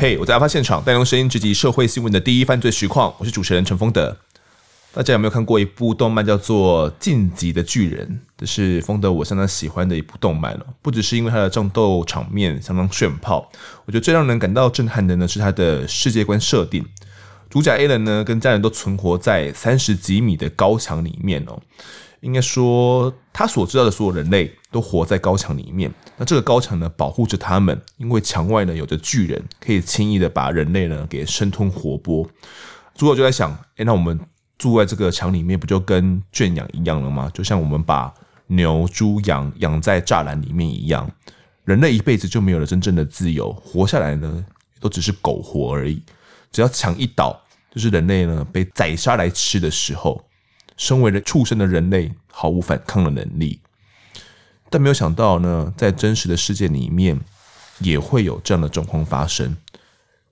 嘿我在案发现场，带用声音直击社会新闻的第一犯罪实况。我是主持人陈丰德。大家有没有看过一部动漫叫做《进级的巨人》？这是丰德我相当喜欢的一部动漫了。不只是因为它的战斗场面相当炫炮，我觉得最让人感到震撼的呢是它的世界观设定。主角 A 人呢跟家人都存活在三十几米的高墙里面哦。应该说，他所知道的所有人类都活在高墙里面。那这个高墙呢，保护着他们，因为墙外呢有着巨人，可以轻易的把人类呢给生吞活剥。主角就在想，哎，那我们住在这个墙里面，不就跟圈养一样了吗？就像我们把牛、猪、羊养在栅栏里面一样，人类一辈子就没有了真正的自由，活下来呢，都只是苟活而已。只要墙一倒，就是人类呢被宰杀来吃的时候。身为了畜生的人类毫无反抗的能力，但没有想到呢，在真实的世界里面也会有这样的状况发生。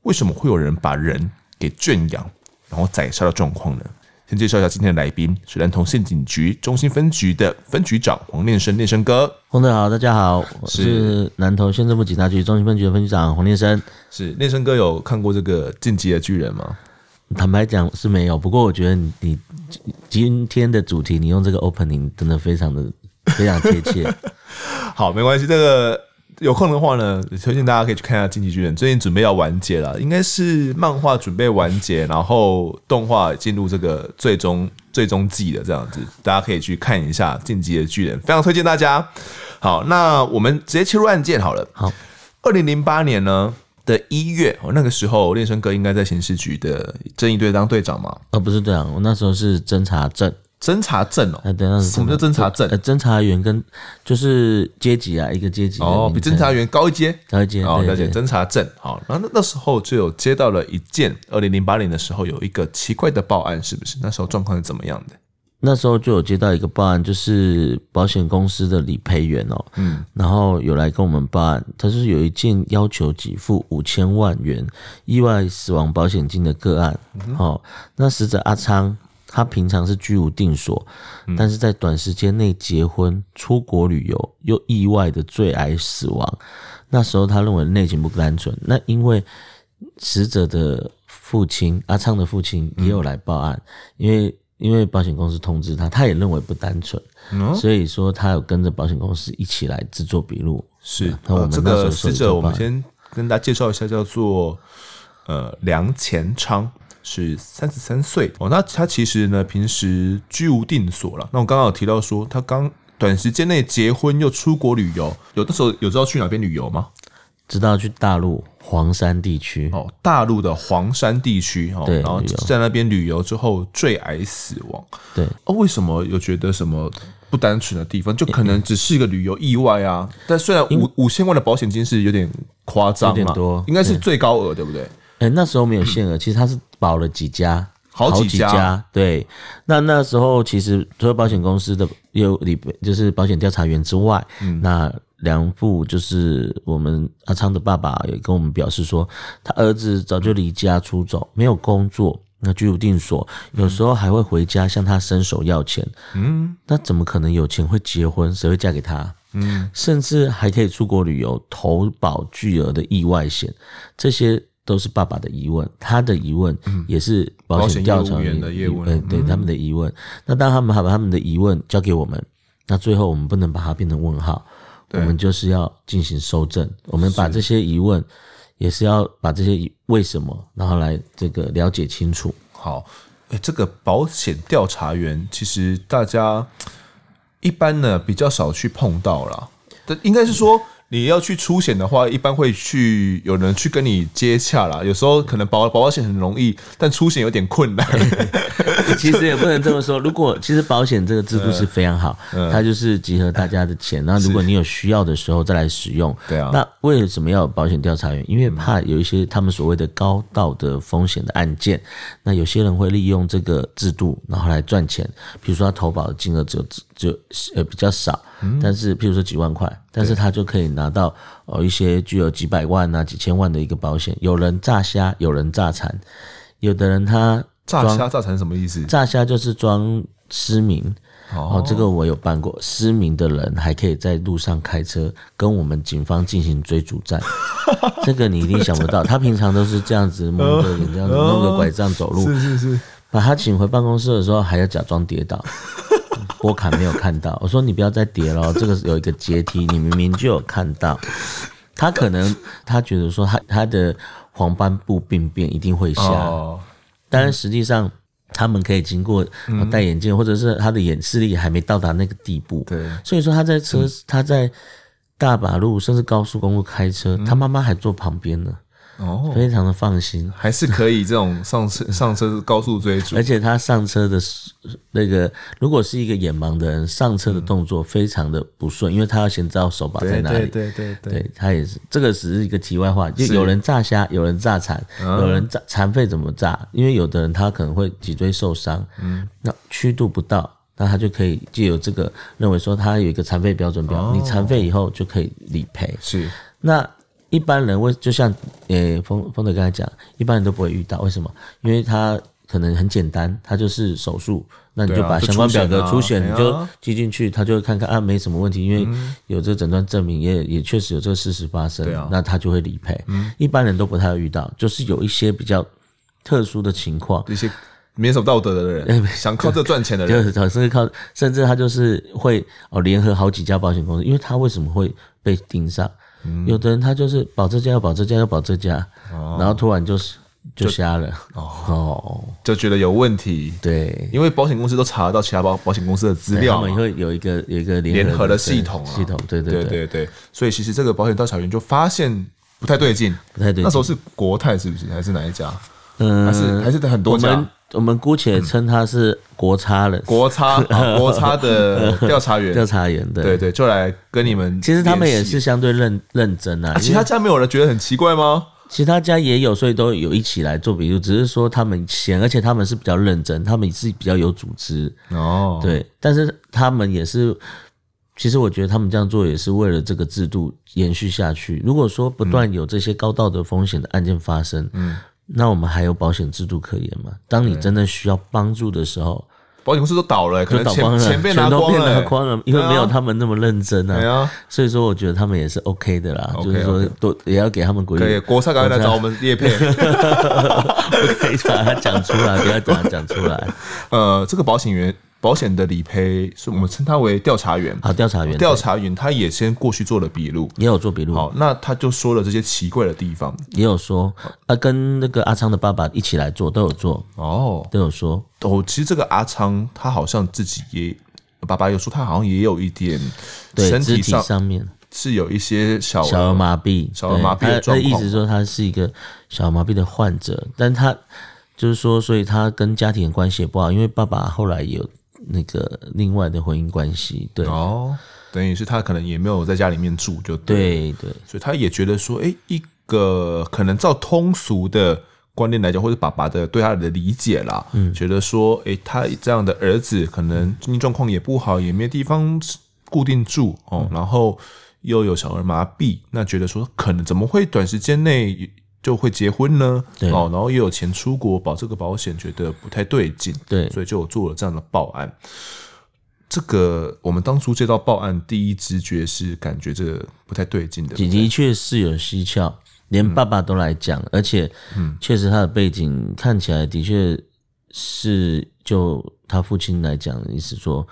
为什么会有人把人给圈养，然后宰杀的状况呢？先介绍一下今天的来宾，是南投县警局中心分局的分局长黄念生，念生哥。丰德好，大家好，我是南投县政府警察局中心分局的分局长黄念生。是念生哥有看过这个《进击的巨人》吗？坦白讲是没有，不过我觉得你你今天的主题，你用这个 opening 真的非常的非常贴切。好，没关系，这个有空的话呢，推荐大家可以去看一下《进击巨人》，最近准备要完结了，应该是漫画准备完结，然后动画进入这个最终最终季的这样子，大家可以去看一下《进击的巨人》，非常推荐大家。好，那我们直接切入案件好了。好，二零零八年呢，的一月，那个时候，练生哥应该在刑事局的正义队当队长嘛？呃，不是队长，我那时候是侦查证。侦查证哦。哎，对，那是什么叫侦查证？呃，侦查员跟就是阶级啊，一个阶级哦，比侦查员高一阶，高一阶。哦，了解。侦查证，好，然后那那时候就有接到了一件，二零零八年的时候有一个奇怪的报案，是不是？那时候状况是怎么样的？那时候就有接到一个报案，就是保险公司的理赔员哦，嗯，然后有来跟我们报案，他是有一件要求给付五千万元意外死亡保险金的个案，哦，那死者阿昌，他平常是居无定所，但是在短时间内结婚、出国旅游，又意外的坠崖死亡。那时候他认为内情不单纯，那因为死者的父亲阿昌的父亲也有来报案，因为。因为保险公司通知他，他也认为不单纯，嗯、所以说他有跟着保险公司一起来制作笔录。是，那我们这个死者，我们先跟大家介绍一下，叫做呃梁前昌，是三十三岁哦。那他其实呢，平时居无定所了。那我刚刚有提到说，他刚短时间内结婚又出国旅游，有的时候有知道去哪边旅游吗？知道去大陆黄山地区哦，大陆的黄山地区哦，对，然后在那边旅游之后坠崖死亡，对哦，为什么有觉得什么不单纯的地方？就可能只是一个旅游意外啊。但虽然五五千万的保险金是有点夸张，有点多，应该是最高额，对不对？哎，那时候没有限额，其实他是保了几家，好几家，对。那那时候其实除了保险公司的有理就是保险调查员之外，嗯，那。梁父就是我们阿昌的爸爸，也跟我们表示说，他儿子早就离家出走，没有工作，那居无定所，有时候还会回家向他伸手要钱。嗯，那怎么可能有钱会结婚？谁会嫁给他？嗯，甚至还可以出国旅游，投保巨额的意外险，这些都是爸爸的疑问，他的疑问也是保险调查员的疑问，对对，他们的疑问。那当他们把他们的疑问交给我们，那最后我们不能把它变成问号。我们就是要进行搜证，我们把这些疑问，也是要把这些为什么，然后来这个了解清楚。好，哎，这个保险调查员其实大家一般呢比较少去碰到啦，但应该是说。你要去出险的话，一般会去有人去跟你接洽啦。有时候可能保保险很容易，但出险有点困难。其实也不能这么说。如果其实保险这个制度是非常好，嗯嗯、它就是集合大家的钱。那如果你有需要的时候再来使用，对啊。那为什么要有保险调查员？因为怕有一些他们所谓的高道德风险的案件，那有些人会利用这个制度然后来赚钱。比如说他投保的金额只有只有呃比较少。但是，譬如说几万块，但是他就可以拿到哦一些具有几百万啊、几千万的一个保险。有人诈虾，有人诈残，有的人他诈虾诈残什么意思？诈虾就是装失明，哦，这个我有办过。失明的人还可以在路上开车，跟我们警方进行追逐战。这个你一定想不到，他平常都是这样子蒙着眼，这样子弄个拐杖走路。是是是。把他请回办公室的时候，还要假装跌倒。波卡没有看到，我说你不要再叠了，这个有一个阶梯，你明明就有看到。他可能他觉得说他他的黄斑部病变一定会下，哦、但是实际上。他们可以经过戴眼镜，或者是他的眼视力还没到达那个地步。对，所以说他在车，他在大马路甚至高速公路开车，他妈妈还坐旁边呢。哦，非常的放心，还是可以这种上车 上车高速追逐，而且他上车的那个，如果是一个眼盲的人上车的动作非常的不顺，因为他要先知道手把在哪里。对对对对，对。他也是这个只是一个题外话，就有人炸虾，有人炸残，有人炸残废怎么炸？因为有的人他可能会脊椎受伤，嗯，那曲度不到，那他就可以借由这个认为说他有一个残废标准表，你残废以后就可以理赔。是。那。一般人为就像诶，风风德刚才讲，一般人都不会遇到，为什么？因为他可能很简单，他就是手术，那你就把相关表格出险，你就寄进去，他就会看看啊，没什么问题，因为有这个诊断证明，也也确实有这个事实发生，那他就会理赔。一般人都不太会遇到，就是有一些比较特殊的情况，一些没什么道德的人，想靠这赚钱的人，就是甚至靠，甚至他就是会哦联合好几家保险公司，因为他为什么会被盯上？有的人他就是保这家要保这家要保这家，然后突然就是就瞎了哦，就觉得有问题。对，因为保险公司都查得到其他保保险公司的资料，他们会有一个有一个联合的系统啊系统。对对对对，所以其实这个保险调查员就发现不太对劲，不太对劲。那时候是国泰是不是还是哪一家？嗯，还是还是很多家。我们姑且称他是国差人，国差 国差的调查员，调查员对对对，就来跟你们。其实他们也是相对认认真啊。其他家没有人觉得很奇怪吗？其他家也有，所以都有一起来做笔录。只是说他们闲，而且他们是比较认真，他们是比较有组织哦。对，但是他们也是，其实我觉得他们这样做也是为了这个制度延续下去。如果说不断有这些高道德风险的案件发生，嗯。那我们还有保险制度可言吗？当你真的需要帮助的时候，保险公司都倒了，可能钱倒光了，钱被拿光了，拿光了，因为没有他们那么认真啊。啊所以说我觉得他们也是 OK 的啦，就是说都也要给他们鼓励。可以，国泰赶快来找我们叶片，不可以把它讲出来，不要把它讲出来。呃，这个保险员。保险的理赔是我们称他为调查员。好，调查员，调查员他也先过去做了笔录，也有做笔录。好，那他就说了这些奇怪的地方，也有说，他跟那个阿昌的爸爸一起来做，都有做。哦，都有说。哦，其实这个阿昌他好像自己也，爸爸有说他好像也有一点身体上，上面是有一些小小儿麻痹，小儿麻痹的状况。他意思说他是一个小儿麻痹的患者，但他就是说，所以他跟家庭的关系也不好，因为爸爸后来也有。那个另外的婚姻关系，对。哦，等于是他可能也没有在家里面住，就对对，对，所以他也觉得说，哎，一个可能照通俗的观念来讲，或者爸爸的对他的理解啦，嗯，觉得说，哎，他这样的儿子可能经济状况也不好，也没地方固定住哦，然后又有小儿麻痹，那觉得说，可能怎么会短时间内？就会结婚呢，对。哦，然后也有钱出国保这个保险，觉得不太对劲，对，所以就做了这样的报案。这个我们当初接到报案，第一直觉是感觉这个不太对劲的，的确。是有蹊跷，连爸爸都来讲，嗯、而且，嗯，确实他的背景看起来的确是，就他父亲来讲的意思说，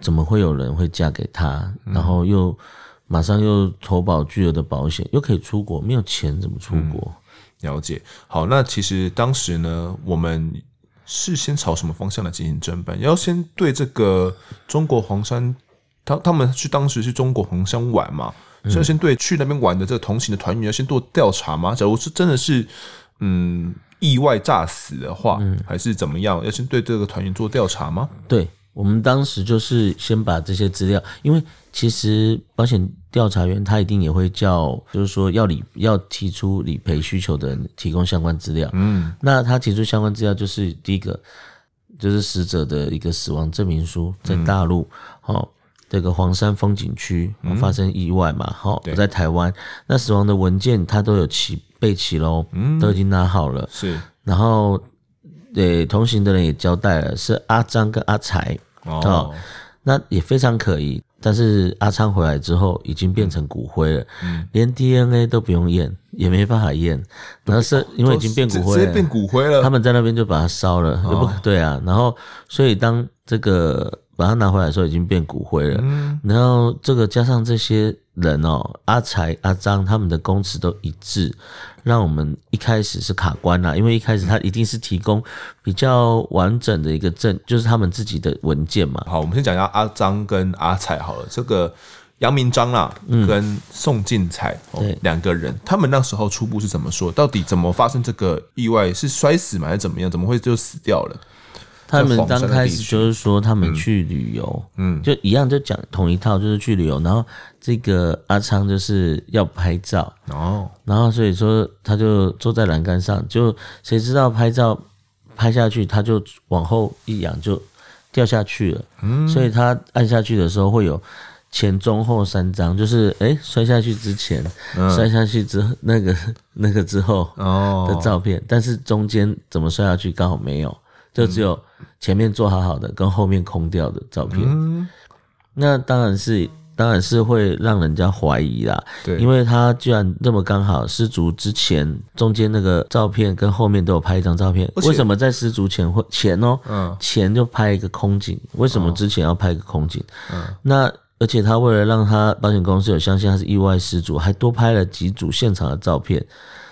怎么会有人会嫁给他，嗯、然后又马上又投保巨额的保险，又可以出国，没有钱怎么出国？嗯了解，好，那其实当时呢，我们是先朝什么方向来进行侦办？要先对这个中国黄山，他他们去当时去中国黄山玩嘛，所以、嗯、先对去那边玩的这个同行的团员要先做调查吗？假如是真的是嗯意外炸死的话，嗯、还是怎么样？要先对这个团员做调查吗？对。我们当时就是先把这些资料，因为其实保险调查员他一定也会叫，就是说要理要提出理赔需求的人提供相关资料。嗯，那他提出相关资料就是第一个，就是死者的一个死亡证明书，在大陆，好、嗯，这个黄山风景区发生意外嘛，好、嗯，在台湾，那死亡的文件他都有齐备齐喽，嗯，都已经拿好了，是，然后。对，同行的人也交代了，是阿张跟阿财哦。那也非常可疑。但是阿昌回来之后，已经变成骨灰了，嗯、连 DNA 都不用验，也没办法验。然后是因为已经变骨灰了，直接变骨灰了。他们在那边就把它烧了，也不对啊。然后，所以当这个。把它拿回来的时候已经变骨灰了，嗯、然后这个加上这些人哦，阿才、阿张他们的供词都一致，让我们一开始是卡关了，因为一开始他一定是提供比较完整的一个证，就是他们自己的文件嘛。好，我们先讲一下阿张跟阿才好了，这个杨明章啦，跟宋进才两个人，他们那时候初步是怎么说？到底怎么发生这个意外？是摔死吗？还是怎么样？怎么会就死掉了？他们刚开始就是说他们去旅游，嗯，就一样就讲同一套，就是去旅游。然后这个阿昌就是要拍照，哦，然后所以说他就坐在栏杆上，就谁知道拍照拍下去，他就往后一仰就掉下去了。嗯，所以他按下去的时候会有前中后三张，就是诶、欸、摔下去之前，摔下去之后那个 那个之后哦的照片，但是中间怎么摔下去刚好没有。就只有前面做好好的，跟后面空掉的照片，嗯、那当然是当然是会让人家怀疑啦。对，因为他居然这么刚好失足之前，中间那个照片跟后面都有拍一张照片，为什么在失足前会前哦、喔，嗯，前就拍一个空景？为什么之前要拍一个空景？嗯，那而且他为了让他保险公司有相信他是意外失足，还多拍了几组现场的照片，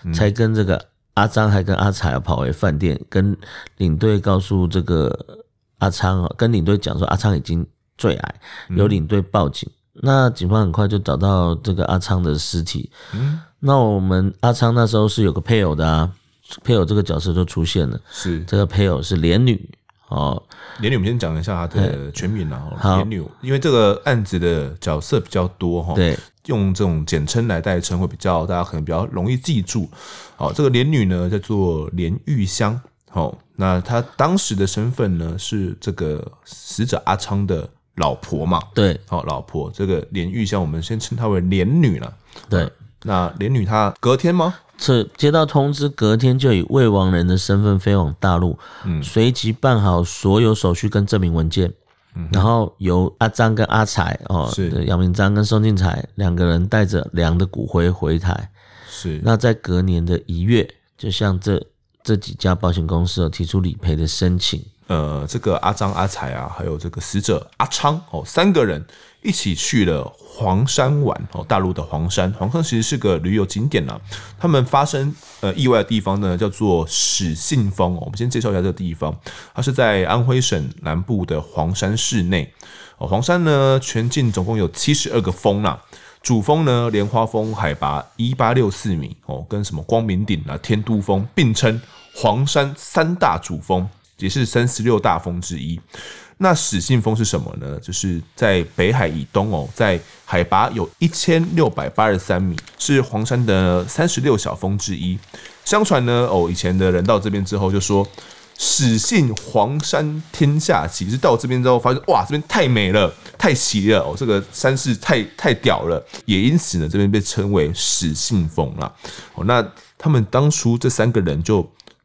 嗯、才跟这个。阿张还跟阿彩跑回饭店，跟领队告诉这个阿昌啊，跟领队讲说阿昌已经坠崖，有领队报警。嗯、那警方很快就找到这个阿昌的尸体。嗯，那我们阿昌那时候是有个配偶的啊，配偶这个角色就出现了。是这个配偶是连女哦，连女，我们先讲一下她的全名啊。好，连女，因为这个案子的角色比较多哈。对。用这种简称来代称会比较，大家可能比较容易记住。好，这个连女呢叫做连玉香。好，那她当时的身份呢是这个死者阿昌的老婆嘛？对，好，老婆。这个连玉香，我们先称她为连女了。对，那连女她隔天吗？是接到通知，隔天就以未亡人的身份飞往大陆，嗯，随即办好所有手续跟证明文件。然后由阿张跟阿才哦，是杨明章跟宋进才两个人带着梁的骨灰回台。是，那在隔年的一月，就向这这几家保险公司提出理赔的申请。呃，这个阿张、阿才啊，还有这个死者阿昌哦，三个人一起去了。黄山玩哦，大陆的黄山，黄山其实是个旅游景点呐。他们发生呃意外的地方呢，叫做始信峰哦。我们先介绍一下这个地方，它是在安徽省南部的黄山市内。哦，黄山呢，全境总共有七十二个峰啦。主峰呢，莲花峰，海拔一八六四米哦，跟什么光明顶啊、天都峰并称黄山三大主峰，也是三十六大峰之一。那始信峰是什么呢？就是在北海以东哦，在海拔有一千六百八十三米，是黄山的三十六小峰之一。相传呢，哦，以前的人到这边之后就说“始信黄山天下奇”，是到这边之后发现哇，这边太美了，太奇了哦，这个山势太太屌了，也因此呢，这边被称为始信峰了。哦，那他们当初这三个人就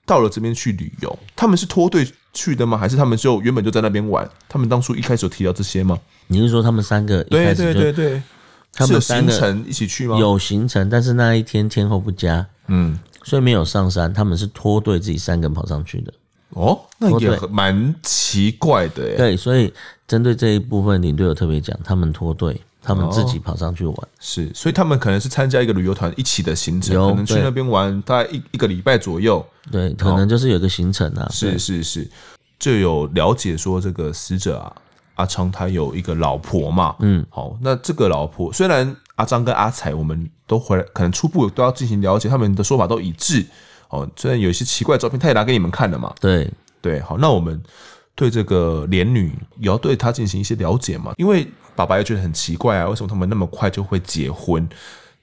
到了这边去旅游，他们是脱队去的吗？还是他们就原本就在那边玩？他们当初一开始有提到这些吗？你是说他们三个一开始就？对对对对，他们三个行程一起去吗？有行程，但是那一天天候不佳，嗯，所以没有上山。他们是脱队自己三个人跑上去的。哦，那也蛮奇怪的耶。对，所以针对这一部分，领队有特别讲，他们脱队。他们自己跑上去玩，哦，是，所以他们可能是参加一个旅游团一起的行程，有可能去那边玩大概一一个礼拜左右。对，可能就是有个行程啊。是是是，就有了解说这个死者啊，阿昌他有一个老婆嘛。嗯，好，那这个老婆虽然阿张跟阿彩我们都回来，可能初步都要进行了解，他们的说法都一致。哦，虽然有一些奇怪的照片，他也拿给你们看了嘛。对对，好，那我们对这个连女也要对她进行一些了解嘛，因为。爸爸也觉得很奇怪啊，为什么他们那么快就会结婚？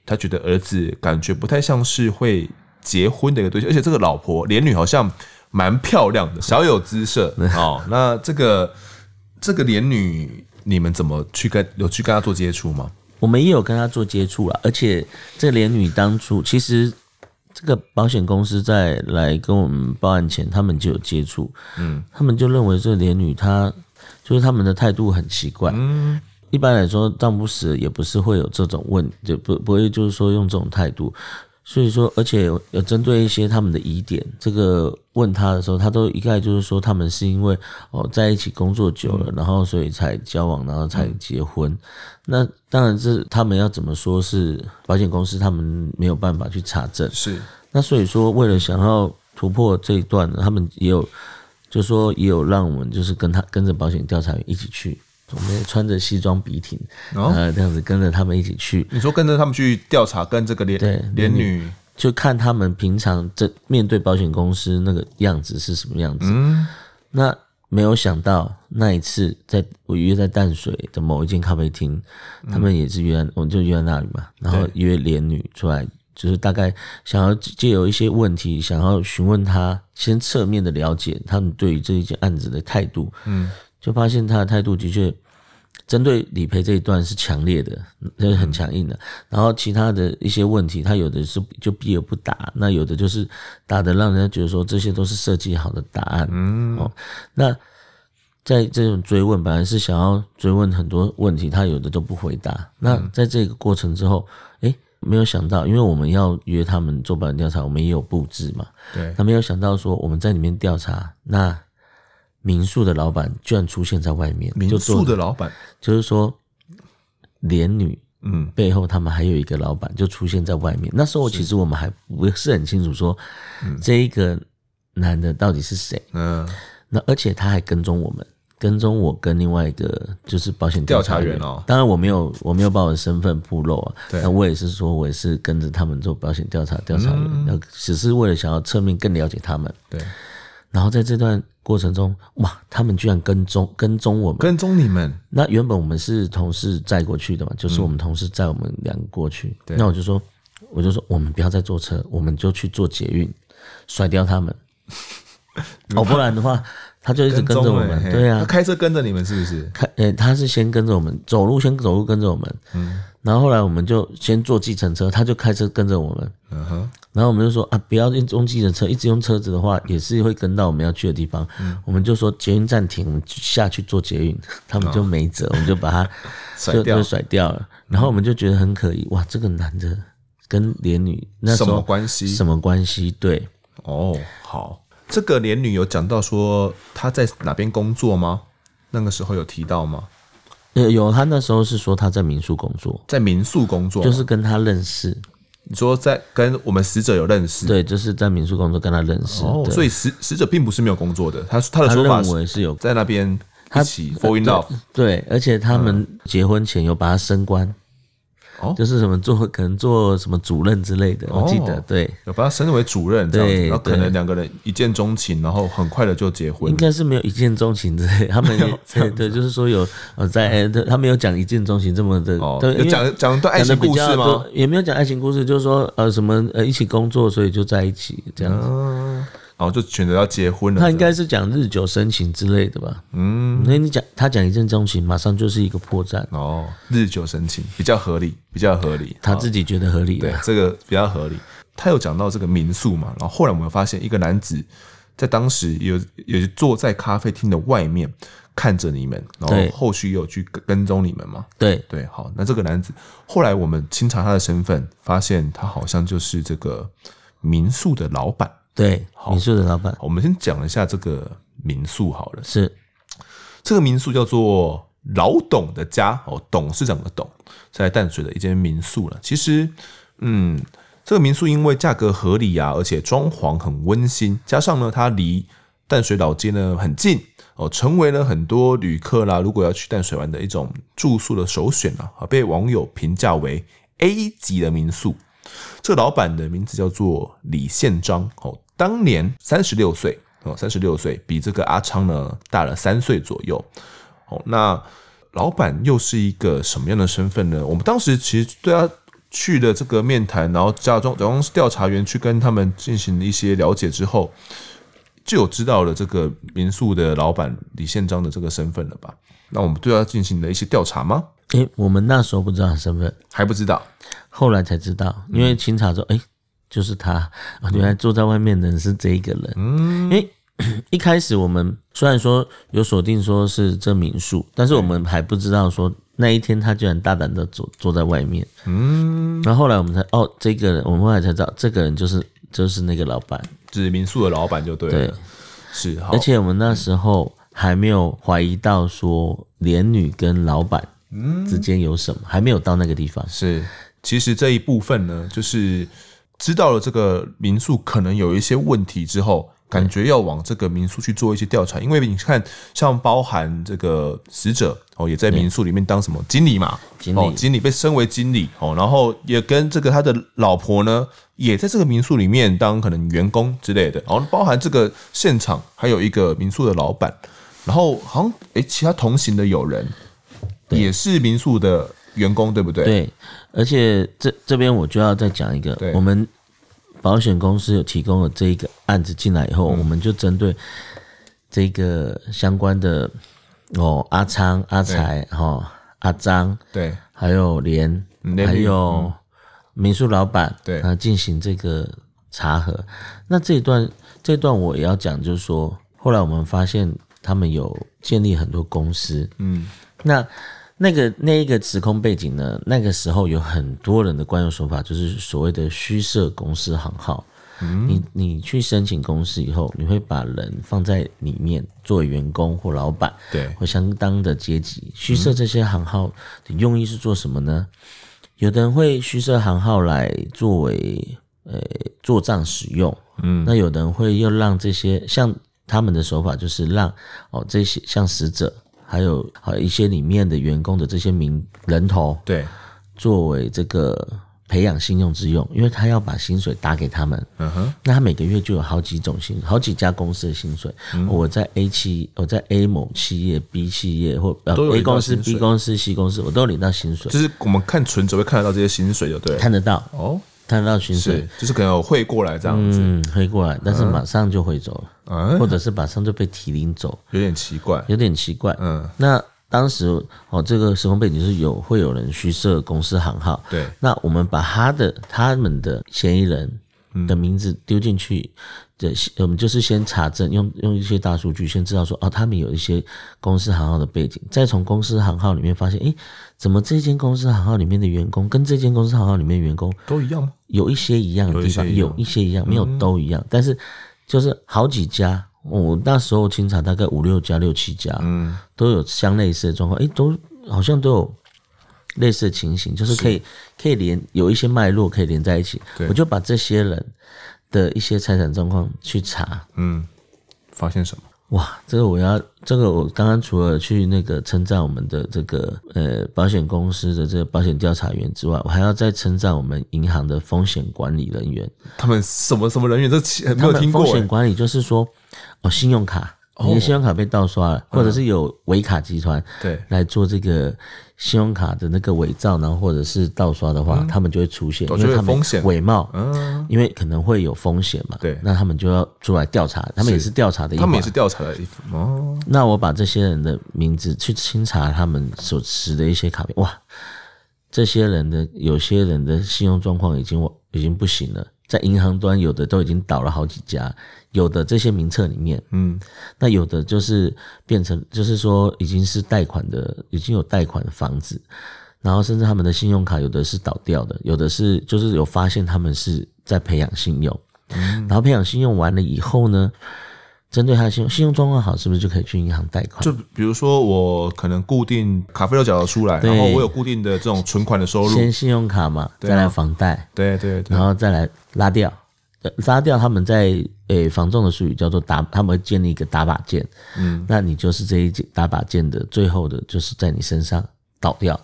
他觉得儿子感觉不太像是会结婚的一个对象，而且这个老婆连女好像蛮漂亮的，小有姿色哦。那这个这个连女，你们怎么去跟有去跟她做接触吗？我们也有跟她做接触了，而且这连女当初其实这个保险公司在来跟我们报案前，他们就有接触，嗯，他们就认为这连女她。就是他们的态度很奇怪。嗯，一般来说，当不死也不是会有这种问，就不不会就是说用这种态度。所以说，而且有针对一些他们的疑点，这个问他的时候，他都一概就是说，他们是因为哦在一起工作久了，然后所以才交往，然后才结婚。那当然是他们要怎么说是保险公司，他们没有办法去查证。是。那所以说，为了想要突破这一段，他们也有，就说也有让我们就是跟他跟着保险调查员一起去。我们穿着西装笔挺，哦、呃，这样子跟着他们一起去。你说跟着他们去调查，跟这个连对连女，就看他们平常这面对保险公司那个样子是什么样子。嗯，那没有想到那一次在我约在淡水的某一间咖啡厅，他们也是约，我们就约在那里嘛。然后约连女出来，就是大概想要借由一些问题，想要询问他，先侧面的了解他们对于这一件案子的态度。嗯。就发现他的态度的确针对理赔这一段是强烈的，就是很强硬的。然后其他的一些问题，他有的是就避而不答，那有的就是答的让人家觉得说这些都是设计好的答案。嗯，哦，那在这种追问，本来是想要追问很多问题，他有的都不回答。那在这个过程之后，诶，没有想到，因为我们要约他们做保险调查，我们也有布置嘛。对，他没有想到说我们在里面调查那。民宿的老板居然出现在外面。民宿的老板就是说，连女嗯背后他们还有一个老板就出现在外面。那时候其实我们还不是很清楚说，这一个男的到底是谁。嗯，那而且他还跟踪我们，跟踪我跟另外一个就是保险调查员哦。当然我没有我没有把我的身份暴露啊。那我也是说我也是跟着他们做保险调查调查员，那只是为了想要侧面更了解他们。对。然后在这段过程中，哇，他们居然跟踪跟踪我们，跟踪你们。那原本我们是同事载过去的嘛，就是我们同事载我们两个过去。嗯，那我就说，我就说，我们不要再坐车，我们就去坐捷运，甩掉他们。哦，不然的话，他就一直跟着我们。对啊，他开车跟着你们是不是？开，诶，他是先跟着我们走路，先走路跟着我们。嗯。然后后来我们就先坐计程车，他就开车跟着我们。嗯哼。然后我们就说啊，不要用计程车，一直用车子的话，也是会跟到我们要去的地方。嗯。我们就说捷运站停，我们下去坐捷运，他们就没辙，我们就把他 就就甩掉了。然后我们就觉得很可疑，哇，这个男的跟连女那时候什么关系？什么关系？对。哦，好，这个连女有讲到说她在哪边工作吗？那个时候有提到吗？有，她那时候是说她在民宿工作，在民宿工作，就是跟她认识。你说在跟我们死者有认识？对，就是在民宿工作跟他认识。哦，所以死死者并不是没有工作的，他他的说法认为是有在那边一起 fall in love。对，而且他们结婚前有把他升官。哦，就是什么做可能做什么主任之类的，我记得对，有把他升为主任这样子，然后可能两个人一见钟情，然后很快的就结婚。应该是没有一见钟情之类，他们 对对，就是说有呃在他没有讲一见钟情这么的，有讲讲段爱情故事吗？也没有讲爱情故事，就是说呃什么呃一起工作，所以就在一起这样子。然后就选择要结婚了。他应该是讲日久生情之类的吧？嗯，那你讲他讲一见钟情，马上就是一个破绽哦。日久生情比较合理，比较合理，他自己觉得合理。对，这个比较合理。他有讲到这个民宿嘛？然后后来我们发现一个男子在当时有有坐在咖啡厅的外面看着你们，然后后续有去跟踪你们嘛？对对，好，那这个男子后来我们清查他的身份，发现他好像就是这个民宿的老板。对，民宿的老板，我们先讲一下这个民宿好了。是，这个民宿叫做老董的家哦，董事长的董，在淡水的一间民宿了。其实，嗯，这个民宿因为价格合理啊，而且装潢很温馨，加上呢，它离淡水老街呢很近哦，成为了很多旅客啦，如果要去淡水玩的一种住宿的首选啊，被网友评价为 A 级的民宿。这个老板的名字叫做李宪章哦。当年三十六岁哦，三十六岁，比这个阿昌呢大了三岁左右。哦，那老板又是一个什么样的身份呢？我们当时其实对他去了这个面谈，然后假装假装是调查员去跟他们进行一些了解之后，就有知道了这个民宿的老板李宪章的这个身份了吧？那我们对他进行了一些调查吗？诶，我们那时候不知道他身份，还不知道，后来才知道，因为清查之后，诶。就是他，原来坐在外面的人是这一个人。嗯，因为 一开始我们虽然说有锁定说是这民宿，但是我们还不知道说那一天他居然大胆的坐坐在外面。嗯，然后后来我们才哦，这个人我们后来才知道，这个人就是就是那个老板，就是民宿的老板就对了。对，是。而且我们那时候还没有怀疑到说连女跟老板之间有什么，还没有到那个地方。是，其实这一部分呢，就是知道了这个民宿可能有一些问题之后。感觉要往这个民宿去做一些调查，因为你看，像包含这个死者哦，也在民宿里面当什么经理嘛，经理，经理被升为经理哦，然后也跟这个他的老婆呢，也在这个民宿里面当可能员工之类的，然后包含这个现场还有一个民宿的老板，然后好像诶，其他同行的友人也是民宿的员工，对不对？对，而且这这边我就要再讲一个，我们。保险公司有提供了这一个案子进来以后，嗯、我们就针对这个相关的哦，阿昌、阿财、哈、阿张，对，还有连，还有民宿老板，对，啊，进行这个查核。那这一段，这一段我也要讲，就是说，后来我们发现他们有建立很多公司，嗯，那。那个那一个时空背景呢？那个时候有很多人的惯用手法，就是所谓的虚设公司行号。嗯，你你去申请公司以后，你会把人放在里面作为员工或老板，对，或相当的阶级。虚设这些行号的用意是做什么呢？有的人会虚设行号来作为呃做账使用。嗯，那有的人会又让这些像他们的手法，就是让哦这些像死者。还有还有一些里面的员工的这些名人头，对，作为这个培养信用之用，因为他要把薪水打给他们，嗯哼，那他每个月就有好几种薪，好几家公司的薪水。嗯、我在 A 企，我在 A 某企业、B 企业或呃 A 公司、B 公司、C 公司，我都有领到薪水。就是我们看存折会看得到这些薪水，就对，看得到哦。看到薪水，就是可能有汇过来这样子，嗯，汇过来，但是马上就汇走了，嗯，或者是马上就被提领走，有点奇怪，有点奇怪，嗯。那当时哦，这个时空背景是有会有人虚设公司行号，对。那我们把他的他们的嫌疑人的名字丢进去。对，我们就是先查证，用用一些大数据，先知道说，哦，他们有一些公司行号的背景，再从公司行号里面发现，诶，怎么这间公司行号里面的员工跟这间公司行号里面的员工都一样吗？有一些一样的地方，有一些一样，没有都一样，嗯、但是就是好几家，我那时候清查大概五六家、六七家，嗯，都有相类似的状况，诶，都好像都有类似的情形，就是可以可以连有一些脉络可以连在一起，我就把这些人。的一些财产状况去查，嗯，发现什么？哇，这个我要，这个我刚刚除了去那个称赞我们的这个呃保险公司的这个保险调查员之外，我还要再称赞我们银行的风险管理人员。他们什么什么人员？这没有听过。风险管理就是说，哦，信用卡。你的信用卡被盗刷了，或者是有伪卡集团对。来做这个信用卡的那个伪造，然后或者是盗刷的话，他们就会出现，因为他们伪冒，嗯，因为可能会有风险嘛，对，那他们就要出来调查，他们也是调查的一，他们也是调查的一哦。那我把这些人的名字去清查他们所持的一些卡片，哇，这些人的有些人的信用状况已经已经不行了，在银行端有的都已经倒了好几家。有的这些名册里面，嗯，那有的就是变成，就是说已经是贷款的，已经有贷款的房子，然后甚至他们的信用卡有的是倒掉的，有的是就是有发现他们是在培养信用，嗯，然后培养信用完了以后呢，针对他的信用信用状况好，是不是就可以去银行贷款？就比如说我可能固定卡费都缴得出来，然后我有固定的这种存款的收入，先信用卡嘛，再来房贷，对对对，然后再来拉掉。拉掉他们在诶、欸、房仲的术语叫做打，他们会建立一个打把件，嗯，那你就是这一打把件的最后的，就是在你身上倒掉，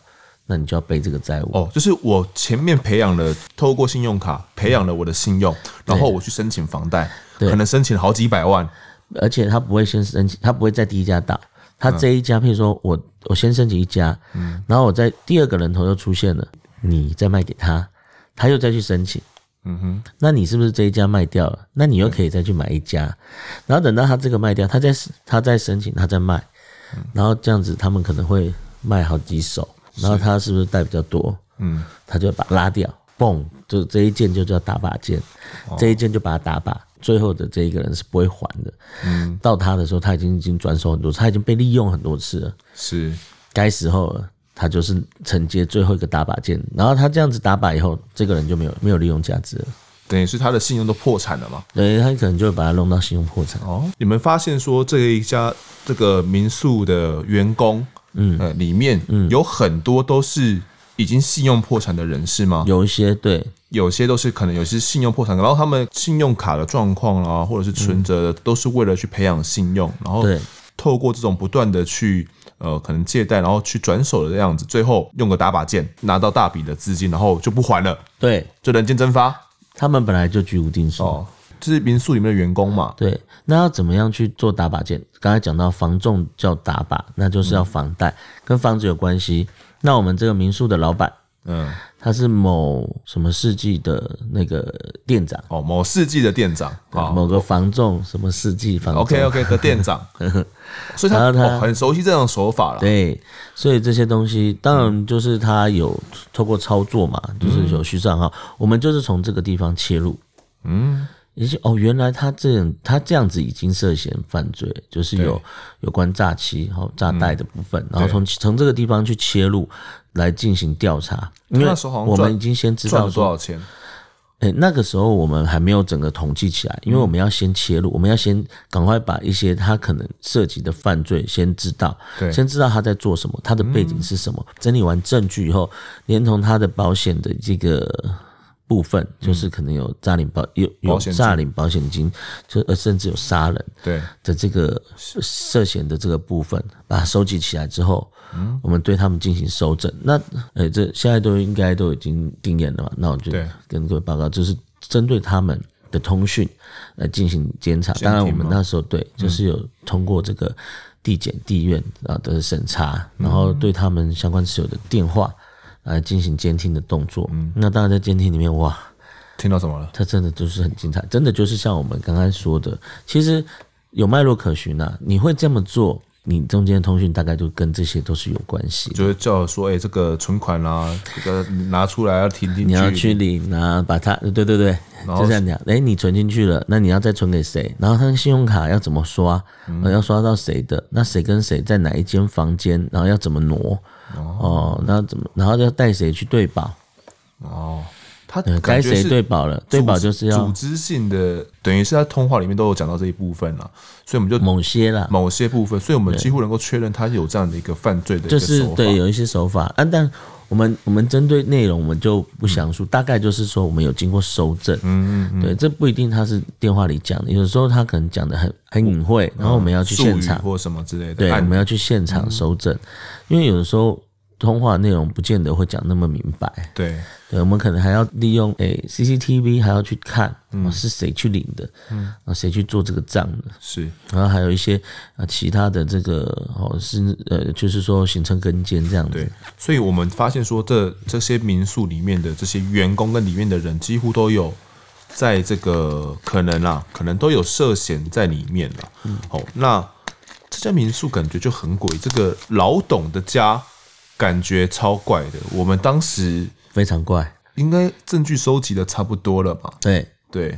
那你就要背这个债务。哦，就是我前面培养了，透过信用卡培养了我的信用，然后我去申请房贷，可能申请好几百万，而且他不会先申请，他不会在第一家倒，他这一家，譬如说我我先申请一家，嗯，然后我在第二个人头又出现了，你再卖给他，他又再去申请。嗯哼，那你是不是这一家卖掉了？那你又可以再去买一家，嗯、然后等到他这个卖掉，他再他再申请，他再卖，嗯、然后这样子他们可能会卖好几手，然后他是不是带比较多？嗯，他就把拉掉，嘣，就这一件就叫打靶件，哦、这一件就把它打把，最后的这一个人是不会还的。嗯，到他的时候，他已经已经转手很多次，他已经被利用很多次了。是，该时候了，他就是承接最后一个打靶键。然后他这样子打靶以后，这个人就没有没有利用价值了，等于是他的信用都破产了嘛？对，他可能就会把他弄到信用破产。哦，你们发现说这一家这个民宿的员工，嗯，呃，里面有很多都是已经信用破产的人士吗？有一些对。有些都是可能有些信用破产，然后他们信用卡的状况啊，或者是存折，都是为了去培养信用，然后透过这种不断的去呃可能借贷，然后去转手的样子，最后用个打靶剑拿到大笔的资金，然后就不还了，对，就人间蒸发。他们本来就居无定所，哦，这是民宿里面的员工嘛？对，那要怎么样去做打靶键？刚才讲到房仲叫打靶，那就是要房贷，跟房子有关系。那我们这个民宿的老板。嗯，他是某什么世纪的那个店长。哦，某世纪的店长，某个房仲什么世纪房仲，OK OK 的店长，所以他他很熟悉这种手法了。对，所以这些东西当然就是他有透过操作嘛，就是有虚账号，我们就是从这个地方切入，嗯。也是哦，原来他这样，他这样子已经涉嫌犯罪，就是有有关诈欺、然后诈贷的部分，然后从从这个地方去切入来进行调查。因为我们已经先知道多少钱。哎，那个时候我们还没有整个统计起来，因为我们要先切入，我们要先赶快把一些他可能涉及的犯罪先知道，先知道他在做什么，他的背景是什么。整理完证据以后，连同他的保险的这个。部分就是可能有诈领保有有诈领保险金，就呃甚至有杀人对的这个涉嫌的这个部分，把它收集起来之后，我们对他们进行收证。那呃这现在都应该都已经定验了嘛？那我就跟各位报告，就是针对他们的通讯来进行监察。当然我们那时候对就是有通过这个地检地院啊的审查，然后对他们相关持有的电话。来进行监听的动作，嗯，那当然在监听里面，哇，听到什么了？它真的就是很精彩，真的就是像我们刚刚说的，其实有脉络可循啊。你会这么做，你中间的通讯大概就跟这些都是有关系。就是叫我说，哎、欸，这个存款啊，这个拿出来要停进去，你要去领啊，把它，对对对，就这样讲。哎、欸，你存进去了，那你要再存给谁？然后他的信用卡要怎么刷？嗯、要刷到谁的？那谁跟谁在哪一间房间？然后要怎么挪？哦，那怎么？然后要带谁去对保？哦，他该谁对保了？对保就是要组织性的，等于是在通话里面都有讲到这一部分了，所以我们就某些了，某些部分，所以我们几乎能够确认他有这样的一个犯罪的，就是对有一些手法啊，但。我们我们针对内容我们就不详述，大概就是说我们有经过搜证，嗯嗯，对，这不一定他是电话里讲的，有时候他可能讲的很很隐晦，然后我们要去现场。或什么之类的，对，我们要去现场搜证，因为有的时候。通话内容不见得会讲那么明白，对，对，我们可能还要利用诶、欸、CCTV，还要去看，嗯，是谁去领的，嗯，啊，谁去做这个账的，是，然后还有一些啊其他的这个哦是呃，就是说形成跟监这样子，对，所以我们发现说这这些民宿里面的这些员工跟里面的人几乎都有在这个可能啊，可能都有涉嫌在里面了，嗯，好，那这家民宿感觉就很诡异，这个老董的家。感觉超怪的，我们当时非常怪，应该证据收集的差不多了吧？对。对，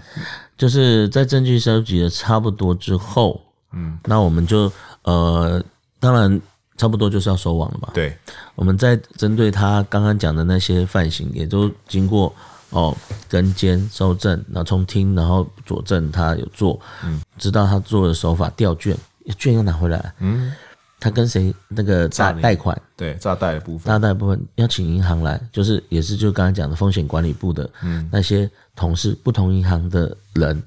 就是在证据收集的差不多之后，嗯，那我们就呃，当然差不多就是要收网了吧。对，我们在针对他刚刚讲的那些犯行，也都经过哦跟监收证，然后重听，然后佐证他有做，嗯，知道他做的手法调卷，卷要拿回来，嗯。他跟谁那个诈贷款？对，诈贷的部分，诈贷部分要请银行来，就是也是就刚才讲的风险管理部的那些同事，不同银行的人，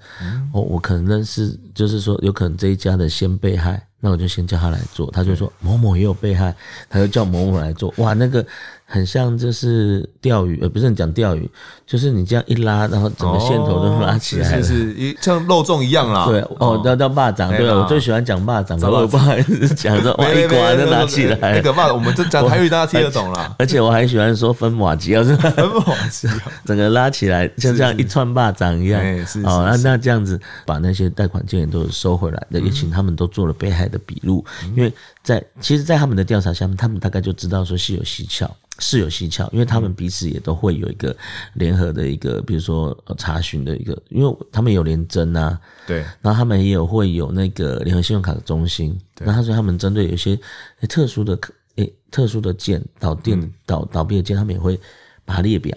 我我可能认识，就是说有可能这一家的先被害，那我就先叫他来做，他就说某某也有被害，他就叫某某来做，哇，那个。很像就是钓鱼，呃，不是你讲钓鱼，就是你这样一拉，然后整个线头都拉起来了，哦、是是，是一像肉粽一样啦。对，哦，叫叫蚂蚱，对，我最喜欢讲蚂蚱，我不好意思讲说，哇，一刮就拉起来，那个蚂，我们这讲台语大家听得懂啦。而且我还喜欢说分瓦吉，要是 分瓦吉，整个拉起来像这样一串蚂蚱一样。哦，那那这样子把那些贷款件都收回来，也请他们都做了被害的笔录，因为。在其实，在他们的调查下面，他们大概就知道说是有蹊跷，是有蹊跷，因为他们彼此也都会有一个联合的一个，比如说查询的一个，因为他们有联征啊，对，然后他们也有会有那个联合信用卡的中心，那他说他们针对有一些特殊的诶、欸、特殊的件倒店倒倒闭的件，他们也会把它列表。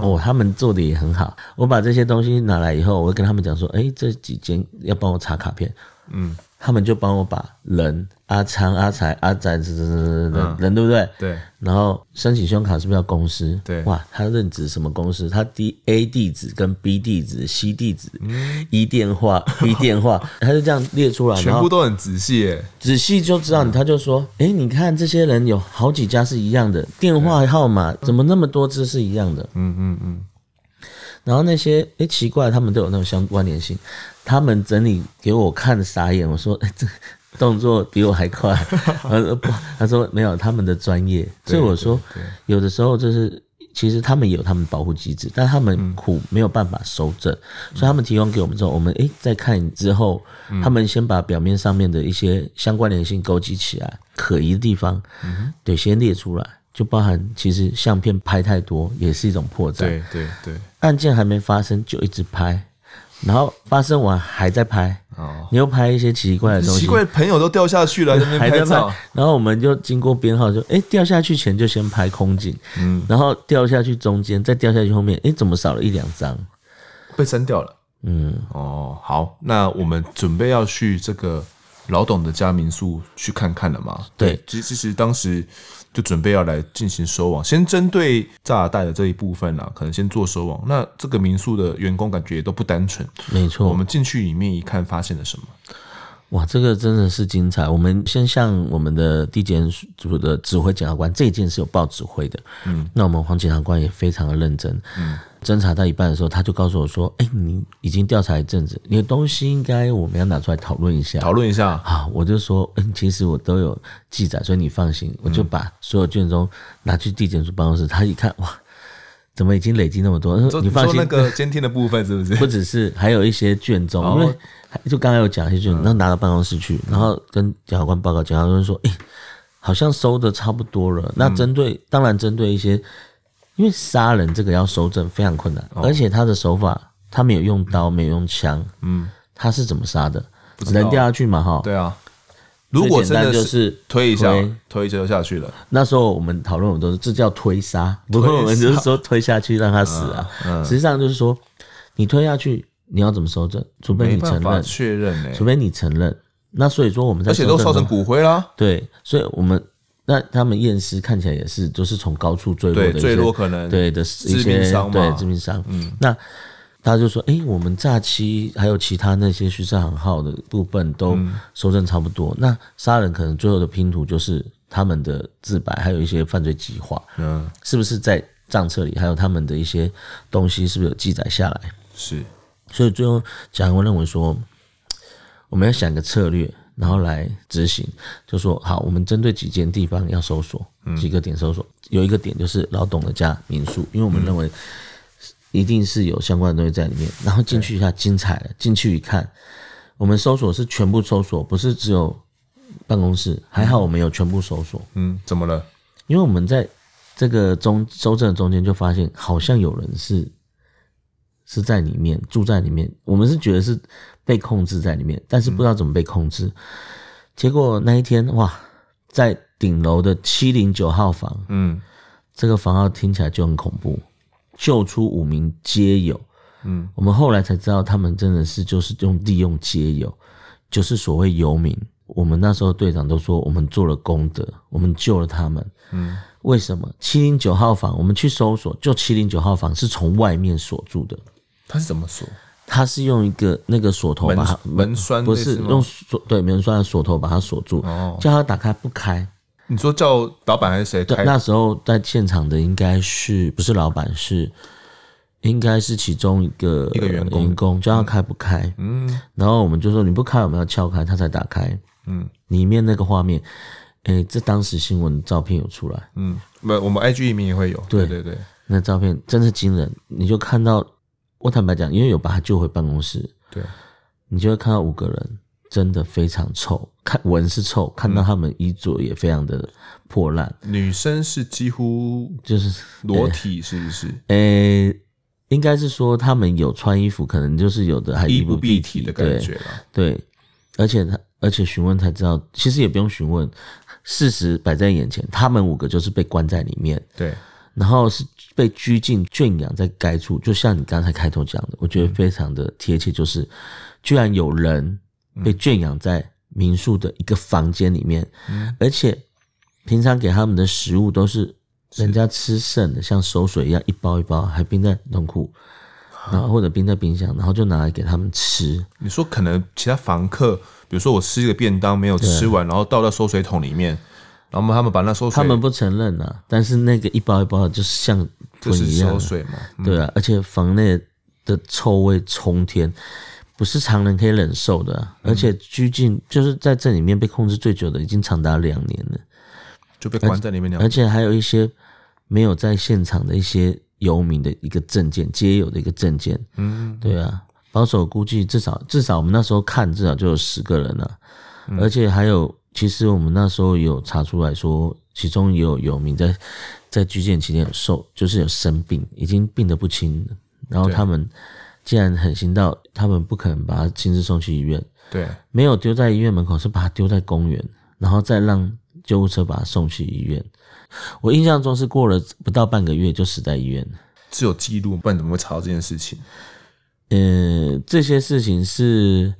哦，他们做的也很好。我把这些东西拿来以后，我会跟他们讲说：“哎，这几间要帮我查卡片。”嗯，他们就帮我把人阿昌、阿财、阿仔，这这这人人对不对？对。然后申请信用卡是不是要公司？对。哇，他认知什么公司？他 D A 地址跟 B 地址、C 地址、E 电话、B 电话，他就这样列出来，全部都很仔细。仔细就知道，他就说：“哎，你看这些人有好几家是一样的，电话号码怎么那么多字是一样的？”嗯嗯嗯。然后那些哎奇怪，他们都有那种相关联性。他们整理给我看傻眼，我说：“哎，这动作比我还快。”他说：“不，他说没有他们的专业。”所以我说，有的时候就是其实他们有他们保护机制，但他们苦没有办法收证，所以他们提供给我们之后，我们哎再看之后，他们先把表面上面的一些相关联性勾稽起来，可疑的地方对先列出来。就包含其实相片拍太多也是一种破绽。对对对，案件还没发生就一直拍，然后发生完还在拍。哦，你又拍一些奇奇怪的东西，奇怪的朋友都掉下去了，还在拍。然后我们就经过编号，就哎掉下去前就先拍空景，嗯，然后掉下去中间，再掉下去后面，哎怎么少了一两张？被删掉了。嗯，哦，好，那我们准备要去这个老董的家民宿去看看了吗？对，其实其实当时。就准备要来进行收网，先针对诈尔代的这一部分啦，可能先做收网。那这个民宿的员工感觉也都不单纯，没错。我们进去里面一看，发现了什么？哇，这个真的是精彩。我们先向我们的地检组的指挥检察官，这一件是有报指挥的。嗯，那我们黄检察官也非常的认真。嗯。侦查到一半的时候，他就告诉我说：“哎、欸，你已经调查一阵子，你的东西应该我们要拿出来讨论一下。”讨论一下。啊，我就说：“嗯，其实我都有记载，所以你放心。嗯”我就把所有卷宗拿去地检署办公室，他一看，哇，怎么已经累积那么多？你放心，那个监听的部分是不是？不只是，还有一些卷宗，因为就刚刚有讲一些卷宗，然后拿到办公室去，然后跟检察官报告，检察官说：“哎、欸，好像收的差不多了。”那针对，当然针对一些。因为杀人这个要收证非常困难，而且他的手法，他没有用刀，没有用枪，嗯，他是怎么杀的？人掉下去嘛，哈，对啊。如果真的就是推一下，推一下就下去了。那时候我们讨论，我们都是这叫 推杀，不过我们就是说推下去让他死啊。实际上就是说，你推下去，你要怎么收证？除非你承认，确认，除非你承认。那所以说我们在，而且都烧成骨灰了。对，所以我们。那他们验尸看起来也是，都是从高处坠落的，坠落可能对的一些致命伤，对致命伤。嗯，那他就说，哎、欸，我们诈欺还有其他那些虚设行号的部分都收证差不多。嗯、那杀人可能最后的拼图就是他们的自白，还有一些犯罪计划，嗯，是不是在账册里？还有他们的一些东西是不是有记载下来？是，所以最后，检察官认为说，我们要想一个策略。然后来执行，就说好，我们针对几间地方要搜索，几个点搜索，有一个点就是老董的家民宿，因为我们认为一定是有相关的东西在里面。然后进去一下，精彩了，进去一看，我们搜索是全部搜索，不是只有办公室，还好我们有全部搜索。嗯，怎么了？因为我们在这个中搜证的中间就发现，好像有人是是在里面住在里面，我们是觉得是。被控制在里面，但是不知道怎么被控制。嗯、结果那一天，哇，在顶楼的七零九号房，嗯，这个房号听起来就很恐怖，救出五名街友。嗯，我们后来才知道，他们真的是就是用利用街友，就是所谓游民。我们那时候队长都说，我们做了功德，我们救了他们。嗯，为什么七零九号房我们去搜索，就七零九号房是从外面锁住的？他是怎么锁？他是用一个那个锁头把它门栓，不是用锁对门栓的锁头把它锁住，哦，叫他打开不开。你说叫老板还是谁？对，那时候在现场的应该是不是老板，是应该是其中一个一个员工，员工叫他开不开。嗯，然后我们就说你不开，我们要撬开，他才打开。嗯，里面那个画面，哎、欸，这当时新闻照片有出来。嗯，不，我们 IG 里面也会有。对对对，那照片真是惊人，你就看到。我坦白讲，因为有把他救回办公室，对，你就会看到五个人真的非常臭，看闻是臭，看到他们衣着也非常的破烂。女生是几乎就是裸体，是不是？诶、欸，应该是说他们有穿衣服，可能就是有的还衣不蔽体的感觉了。对，而且他而且询问才知道，其实也不用询问，事实摆在眼前，他们五个就是被关在里面。对。然后是被拘禁圈养在该处，就像你刚才开头讲的，我觉得非常的贴切，就是居然有人被圈养在民宿的一个房间里面，而且平常给他们的食物都是人家吃剩的，像馊水一样一包一包，还冰在冷库，然后或者冰在冰箱，然后就拿来给他们吃。你说可能其他房客，比如说我吃一个便当没有吃完，然后倒到馊水桶里面。然后他们把那馊水，他们不承认啊，但是那个一包一包的，就是像就是馊水嘛，嗯、对啊，而且房内的臭味冲天，不是常人可以忍受的，啊，而且拘禁就是在这里面被控制最久的，已经长达两年了，就被关在里面两年，而且还有一些没有在现场的一些游民的一个证件，皆有的一个证件，嗯，对啊，保守估计至少至少我们那时候看至少就有十个人了，啊，嗯、而且还有。其实我们那时候有查出来说，其中也有游民在在拘禁期间有受，就是有生病，已经病得不轻。然后他们既然狠心到，他们不可能把他亲自送去医院，对，没有丢在医院门口，是把他丢在公园，然后再让救护车把他送去医院。我印象中是过了不到半个月就死在医院，是有记录，不然怎么会查到这件事情？呃，这些事情是。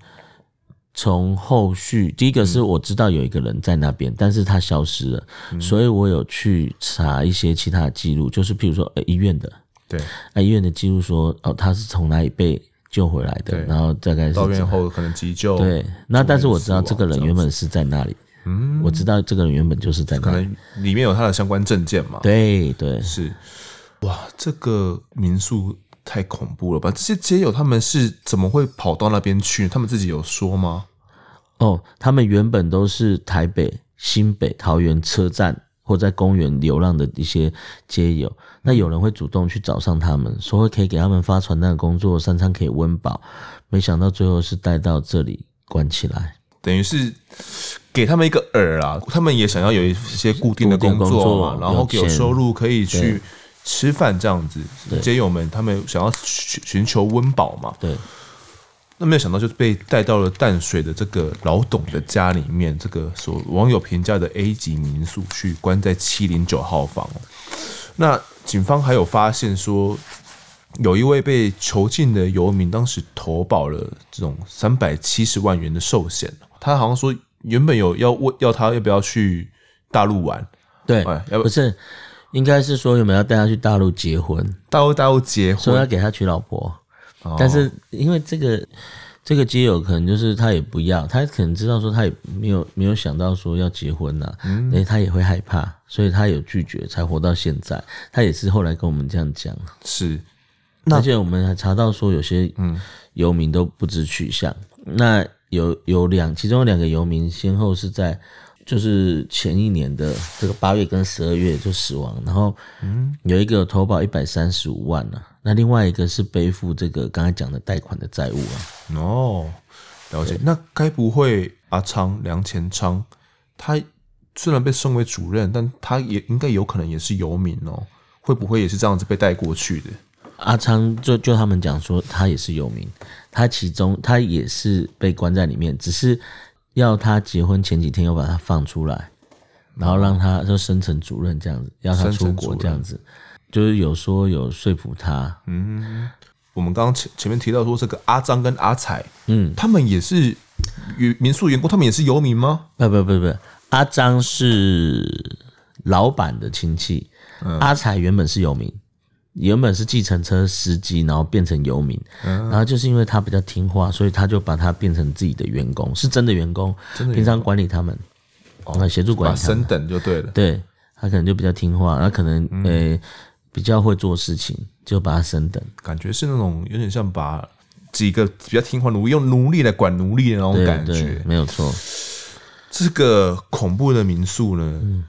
从后续，第一个是我知道有一个人在那边，嗯、但是他消失了，嗯、所以我有去查一些其他的记录，就是譬如说、呃、医院的，对，那医院的记录说哦他是从哪里被救回来的，然后大概是到院后可能急救，对，那但是我知道这个人原本是在那里，嗯，我知道这个人原本就是在那里，可能里面有他的相关证件嘛，对对是，哇，这个民宿。太恐怖了吧！这些街友他们是怎么会跑到那边去？他们自己有说吗？哦，他们原本都是台北、新北、桃园车站或在公园流浪的一些街友。那有人会主动去找上他们，说会可以给他们发传单的工作，三餐可以温饱。没想到最后是带到这里关起来，等于是给他们一个饵啊！他们也想要有一些固定的工作嘛，然后有收入可以去。吃饭这样子，街友们他们想要寻寻求温饱嘛？对。那没有想到，就是被带到了淡水的这个老董的家里面，这个所网友评价的 A 级民宿，去关在七零九号房。那警方还有发现说，有一位被囚禁的游民，当时投保了这种三百七十万元的寿险。他好像说，原本有要问要他要不要去大陆玩，对，要不是。应该是说有没有要带他去大陆结婚？大陆大陆结婚，说要给他娶老婆，哦、但是因为这个这个基友可能就是他也不要，他可能知道说他也没有没有想到说要结婚呐、啊，嗯，所以他也会害怕，所以他有拒绝才活到现在。他也是后来跟我们这样讲，是，而且我们还查到说有些嗯。游民都不知去向，嗯、那有有两其中有两个游民先后是在。就是前一年的这个八月跟十二月就死亡，然后嗯，有一个投保一百三十五万啊，那另外一个是背负这个刚才讲的贷款的债务啊。哦，了解。那该不会阿昌梁前昌，他虽然被升为主任，但他也应该有可能也是游民哦？会不会也是这样子被带过去的？阿昌就就他们讲说他也是游民，他其中他也是被关在里面，只是。要他结婚前几天又把他放出来，然后让他就升成主任这样子，要他出国这样子，就是有说有说服他。嗯，我们刚刚前前面提到说这个阿张跟阿彩，嗯，他们也是民宿员工，他们也是游民吗？不不不不，阿张是老板的亲戚，嗯、阿彩原本是游民。原本是计程车司机，然后变成游民，然后就是因为他比较听话，所以他就把他变成自己的员工，是真的员工，平常管理他们，哦，协助管理他等就对了。对，他可能就比较听话，他可能呃比较会做事情，就把他升等。感觉是那种有点像把几个比较听话奴用奴隶来管奴隶的那种感觉，没有错。这个恐怖的民宿呢，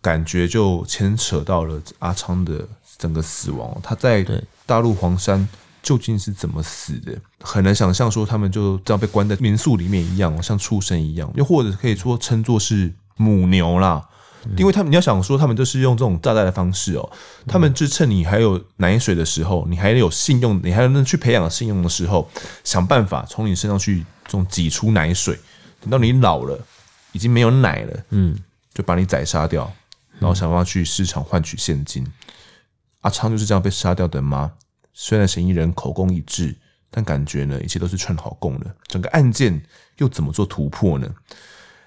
感觉就牵扯到了阿昌的。整个死亡，他在大陆黄山究竟是怎么死的？很难想象说他们就这样被关在民宿里面一样，像畜生一样，又或者可以说称作是母牛啦。因为他们你要想说，他们就是用这种炸弹的方式哦，他们就趁你还有奶水的时候，你还有信用，你还能去培养信用的时候，想办法从你身上去这种挤出奶水，等到你老了，已经没有奶了，嗯，就把你宰杀掉，然后想办法去市场换取现金。阿昌就是这样被杀掉的吗？虽然嫌疑人口供一致，但感觉呢，一切都是串好供的。整个案件又怎么做突破呢？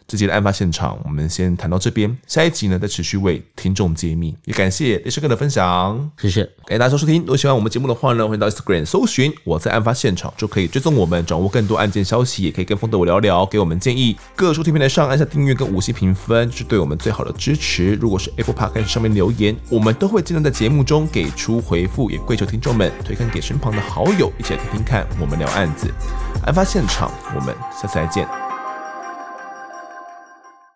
这集的案发现场，我们先谈到这边。下一集呢，再持续为听众揭秘。也感谢雷师哥的分享，谢谢，感谢大家收听。如果喜欢我们节目的话呢，欢迎到 Instagram 搜寻我在案发现场，就可以追踪我们，掌握更多案件消息。也可以跟风的我聊聊，给我们建议。各收听平台上按下订阅跟五星评分，是对我们最好的支持。如果是 Apple Podcast 上面留言，我们都会尽量在节目中给出回复。也跪求听众们推荐给身旁的好友，一起来听听看我们聊案子。案发现场，我们下次再见。